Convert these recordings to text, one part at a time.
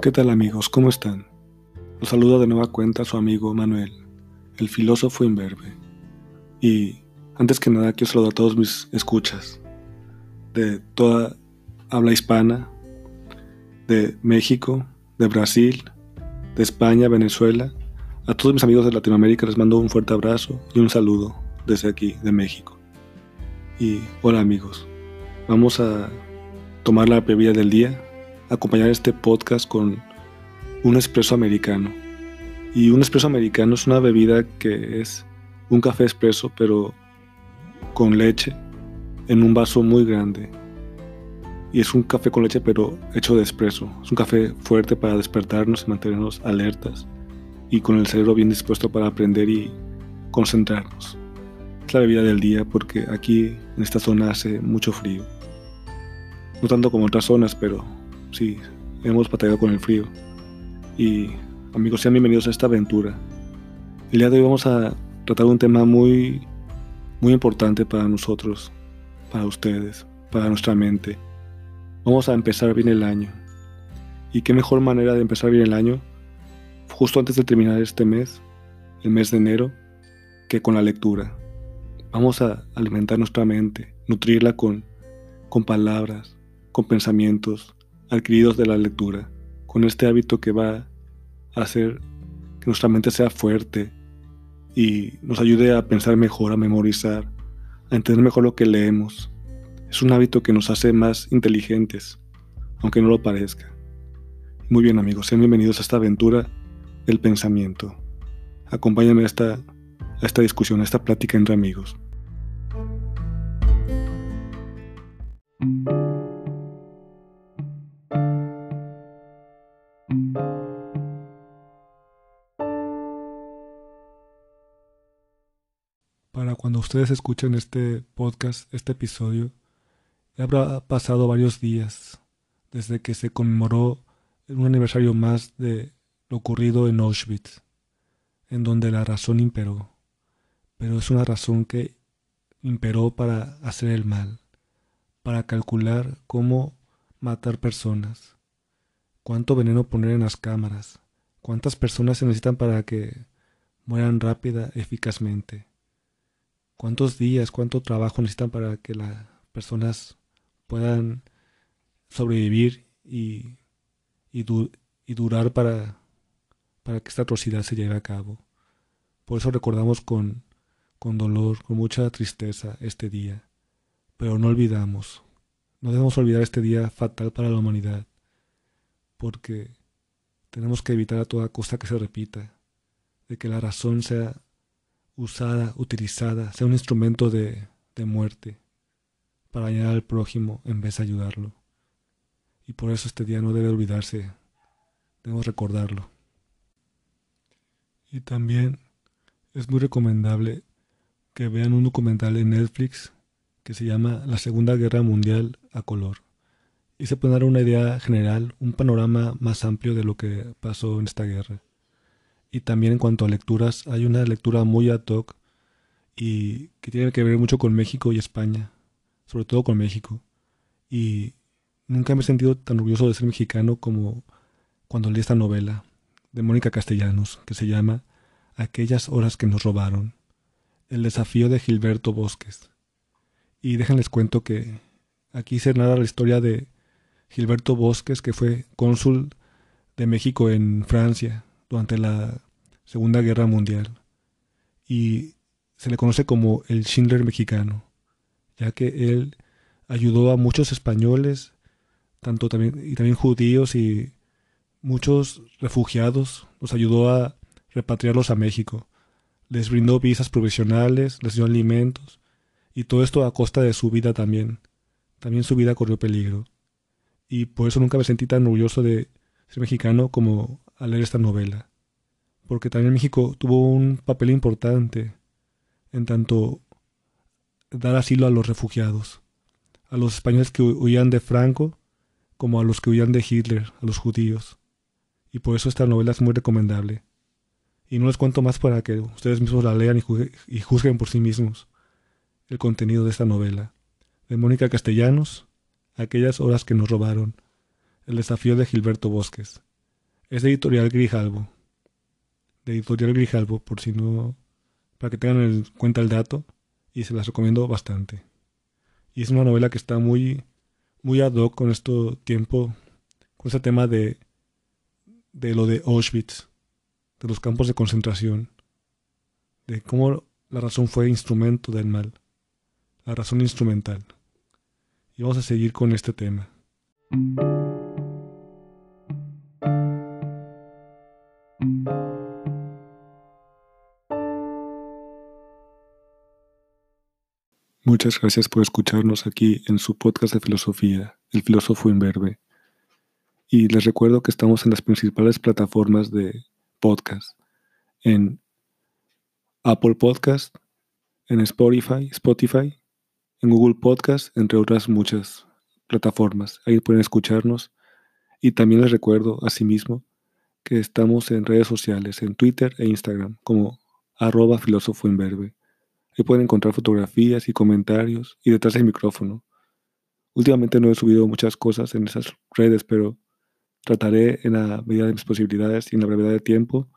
¿Qué tal amigos? ¿Cómo están? Los saluda de nueva cuenta su amigo Manuel, el filósofo imberbe. Y antes que nada quiero saludar a todos mis escuchas de toda habla hispana, de México, de Brasil, de España, Venezuela. A todos mis amigos de Latinoamérica les mando un fuerte abrazo y un saludo desde aquí, de México. Y hola amigos, vamos a tomar la bebida del día acompañar este podcast con un espresso americano. Y un espresso americano es una bebida que es un café espresso, pero con leche en un vaso muy grande. Y es un café con leche, pero hecho de espresso. Es un café fuerte para despertarnos y mantenernos alertas y con el cerebro bien dispuesto para aprender y concentrarnos. Es la bebida del día porque aquí en esta zona hace mucho frío. No tanto como otras zonas, pero sí, hemos batallado con el frío. Y amigos, sean bienvenidos a esta aventura. El día de hoy vamos a tratar un tema muy, muy importante para nosotros, para ustedes, para nuestra mente. Vamos a empezar bien el año. ¿Y qué mejor manera de empezar bien el año? Justo antes de terminar este mes, el mes de enero, que con la lectura. Vamos a alimentar nuestra mente, nutrirla con, con palabras, con pensamientos, adquiridos de la lectura, con este hábito que va a hacer que nuestra mente sea fuerte y nos ayude a pensar mejor, a memorizar, a entender mejor lo que leemos. Es un hábito que nos hace más inteligentes, aunque no lo parezca. Muy bien amigos, sean bienvenidos a esta aventura del pensamiento. Acompáñame a esta, a esta discusión, a esta plática entre amigos. Para cuando ustedes escuchen este podcast, este episodio, habrá pasado varios días desde que se conmemoró un aniversario más de lo ocurrido en Auschwitz, en donde la razón imperó, pero es una razón que imperó para hacer el mal, para calcular cómo matar personas, cuánto veneno poner en las cámaras, cuántas personas se necesitan para que mueran rápida, eficazmente cuántos días, cuánto trabajo necesitan para que las personas puedan sobrevivir y, y, durar para, para que esta atrocidad se lleve a cabo. Por eso recordamos con, con dolor, con mucha tristeza este día. Pero no olvidamos, no debemos olvidar este día fatal para la humanidad, porque tenemos que evitar a toda costa que se repita, de que la razón sea usada, utilizada, sea un instrumento de, de muerte para dañar al prójimo en vez de ayudarlo. Y por eso este día no debe olvidarse, debemos recordarlo. Y también es muy recomendable que vean un documental en Netflix que se llama La Segunda Guerra Mundial a color. Y se puede dar una idea general, un panorama más amplio de lo que pasó en esta guerra. Y también en cuanto a lecturas, hay una lectura muy ad hoc y que tiene que ver mucho con México y España, sobre todo con México. Y nunca me he sentido tan orgulloso de ser mexicano como cuando leí esta novela de Mónica Castellanos, que se llama Aquellas horas que nos robaron, el desafío de Gilberto Bosques. Y déjenles cuento que aquí se narra la historia de Gilberto Bosques, que fue cónsul de México en Francia durante la Segunda Guerra Mundial y se le conoce como el Schindler mexicano, ya que él ayudó a muchos españoles, tanto también y también judíos y muchos refugiados, los ayudó a repatriarlos a México. Les brindó visas provisionales, les dio alimentos y todo esto a costa de su vida también. También su vida corrió peligro. Y por eso nunca me sentí tan orgulloso de ser mexicano como al leer esta novela, porque también México tuvo un papel importante en tanto dar asilo a los refugiados, a los españoles que huían de Franco, como a los que huían de Hitler, a los judíos. Y por eso esta novela es muy recomendable. Y no les cuento más para que ustedes mismos la lean y, juzguen por sí mismos el contenido de esta novela. De Mónica Castellanos, Aquellas horas que nos robaron, El desafío de Gilberto Bosques Es de editorial Grijalvo. De editorial Grijalvo, por si no. para que tengan en cuenta el dato. Y se las recomiendo bastante. Y es una novela que está muy. muy ad hoc con este tiempo. con este tema de. de lo de Auschwitz. de los campos de concentración. de cómo la razón fue instrumento del mal. La razón instrumental. Y vamos a seguir con este tema. Muchas gracias por escucharnos aquí en su podcast de filosofía, El filósofo imberbe. Y les recuerdo que estamos en las principales plataformas de podcast, en Apple Podcast, en Spotify, Spotify, en Google Podcast, entre otras muchas plataformas. Ahí pueden escucharnos. Y también les recuerdo asimismo que estamos en redes sociales, en Twitter e Instagram, como arroba filósofo Ahí pueden encontrar fotografías y comentarios y detrás del micrófono. Últimamente no he subido muchas cosas en esas redes, pero trataré en la medida de mis posibilidades y en la brevedad de tiempo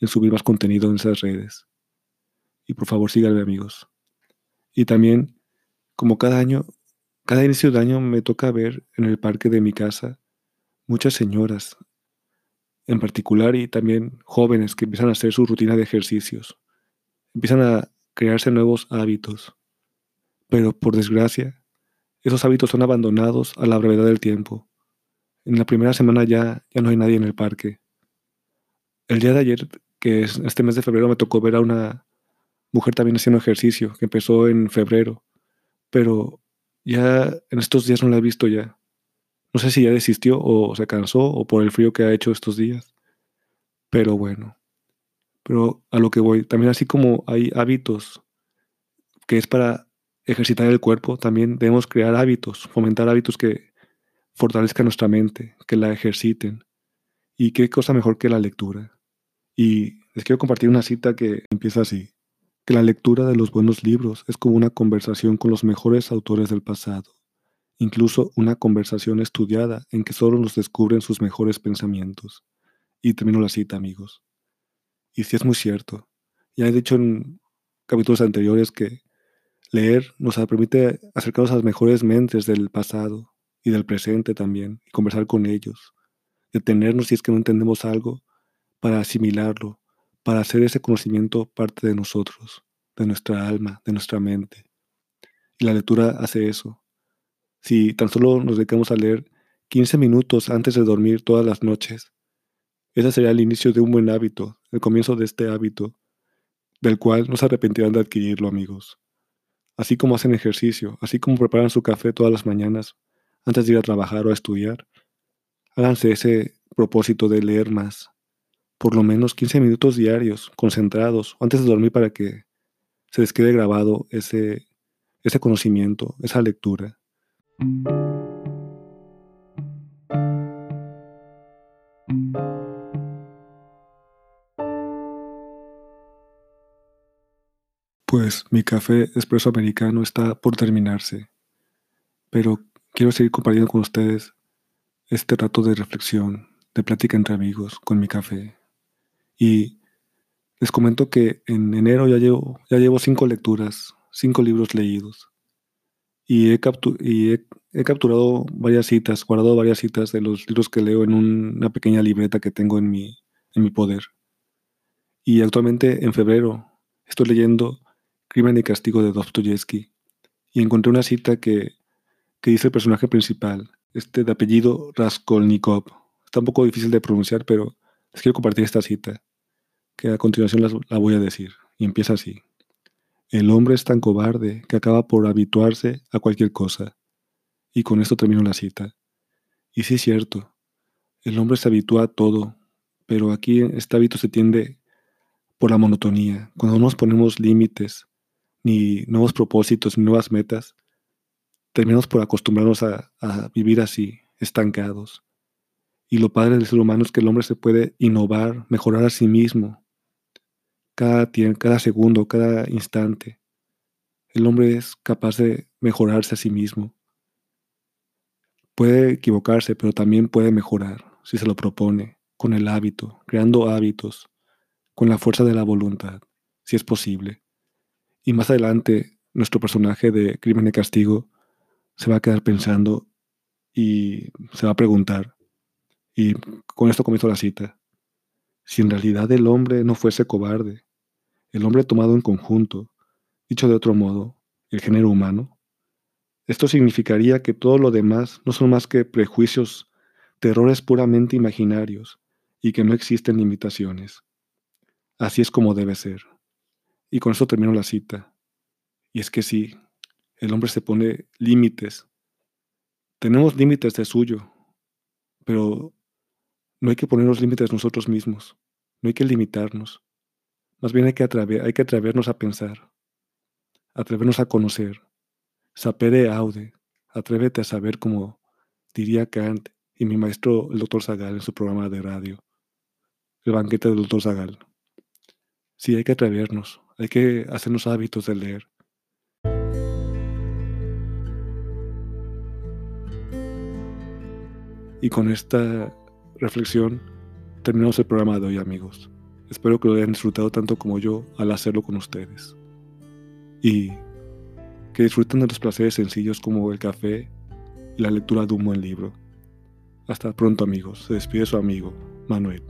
en subir más contenido en esas redes. Y por favor síganme amigos. Y también, como cada año, cada inicio de año me toca ver en el parque de mi casa muchas señoras, en particular, y también jóvenes que empiezan a hacer su rutina de ejercicios. Empiezan a crearse nuevos hábitos. Pero por desgracia, esos hábitos son abandonados a la brevedad del tiempo. En la primera semana ya, ya no hay nadie en el parque. El día de ayer, que es este mes de febrero, me tocó ver a una mujer también haciendo ejercicio, que empezó en febrero. Pero ya en estos días no la he visto ya. No sé si ya desistió o se cansó o por el frío que ha hecho estos días. Pero bueno. Pero a lo que voy, también así como hay hábitos que es para ejercitar el cuerpo, también debemos crear hábitos, fomentar hábitos que fortalezcan nuestra mente, que la ejerciten. Y qué cosa mejor que la lectura. Y les quiero compartir una cita que empieza así que la lectura de los buenos libros es como una conversación con los mejores autores del pasado, incluso una conversación estudiada en que solo nos descubren sus mejores pensamientos. Y termino la cita, amigos. Y sí es muy cierto. Ya he dicho en capítulos anteriores que leer nos permite acercarnos a las mejores mentes del pasado y del presente también, y conversar con ellos, detenernos si es que no entendemos algo para asimilarlo, para hacer ese conocimiento parte de nosotros, de nuestra alma, de nuestra mente. Y la lectura hace eso. Si tan solo nos dedicamos a leer 15 minutos antes de dormir todas las noches, ese sería el inicio de un buen hábito, el comienzo de este hábito, del cual no se arrepentirán de adquirirlo, amigos. Así como hacen ejercicio, así como preparan su café todas las mañanas antes de ir a trabajar o a estudiar, háganse ese propósito de leer más, por lo menos 15 minutos diarios, concentrados, antes de dormir para que se les quede grabado ese, ese conocimiento, esa lectura. Pues mi café expreso americano está por terminarse, pero quiero seguir compartiendo con ustedes este rato de reflexión, de plática entre amigos con mi café. Y les comento que en enero ya llevo, ya llevo cinco lecturas, cinco libros leídos. Y, he, capturado varias citas, guardado varias citas de los libros que leo en una pequeña libreta que tengo en mi, en mi poder. Y actualmente en febrero estoy leyendo Crimen y Castigo de Dostoyevsky y encontré una cita que, que dice el personaje principal, este de apellido Raskolnikov. Está un poco difícil de pronunciar, pero les quiero compartir esta cita que a continuación la voy a decir, y empieza así. El hombre es tan cobarde que acaba por habituarse a cualquier cosa. Y con esto termino la cita. Y sí es cierto, el hombre se habitúa a todo, pero aquí este hábito se tiende por la monotonía. Cuando no nos ponemos límites, ni nuevos propósitos, ni nuevas metas, terminamos por acostumbrarnos a, vivir así, estancados. Y lo padre del ser humano es que el hombre se puede innovar, mejorar a sí mismo, cada, cada segundo, cada instante. El hombre es capaz de mejorarse a sí mismo. Puede equivocarse, pero también puede mejorar si se lo propone, con el hábito, creando hábitos, con la fuerza de la voluntad, si es posible. Y más adelante, nuestro personaje de Crimen y Castigo se va a quedar pensando y se va a preguntar, y con esto comienzo la cita, si en realidad el hombre no fuese cobarde, el hombre tomado en conjunto, dicho de otro modo, el género humano, esto significaría que todo lo demás no son más que prejuicios, terrores puramente imaginarios, y que no existen limitaciones. Así es como debe ser. Y con esto termino la cita. Y es que sí, el hombre se pone límites. Tenemos límites de suyo, pero no hay que poner los límites nosotros mismos. No hay que limitarnos. Más bien hay que, hay que atrevernos a pensar, atrevernos a conocer. Sapere aude, atrévete a saber como diría Kant y mi maestro el doctor Zagal en su programa de radio, El banquete del doctor Zagal. Sí, hay que atrevernos, hay que hacernos hábitos de leer. Y con esta reflexión terminamos el programa de hoy, amigos. Espero que lo hayan disfrutado tanto como yo al hacerlo con ustedes. Y que disfruten de los placeres sencillos como el café y la lectura de un buen libro. Hasta pronto amigos, se despide su amigo Manuel.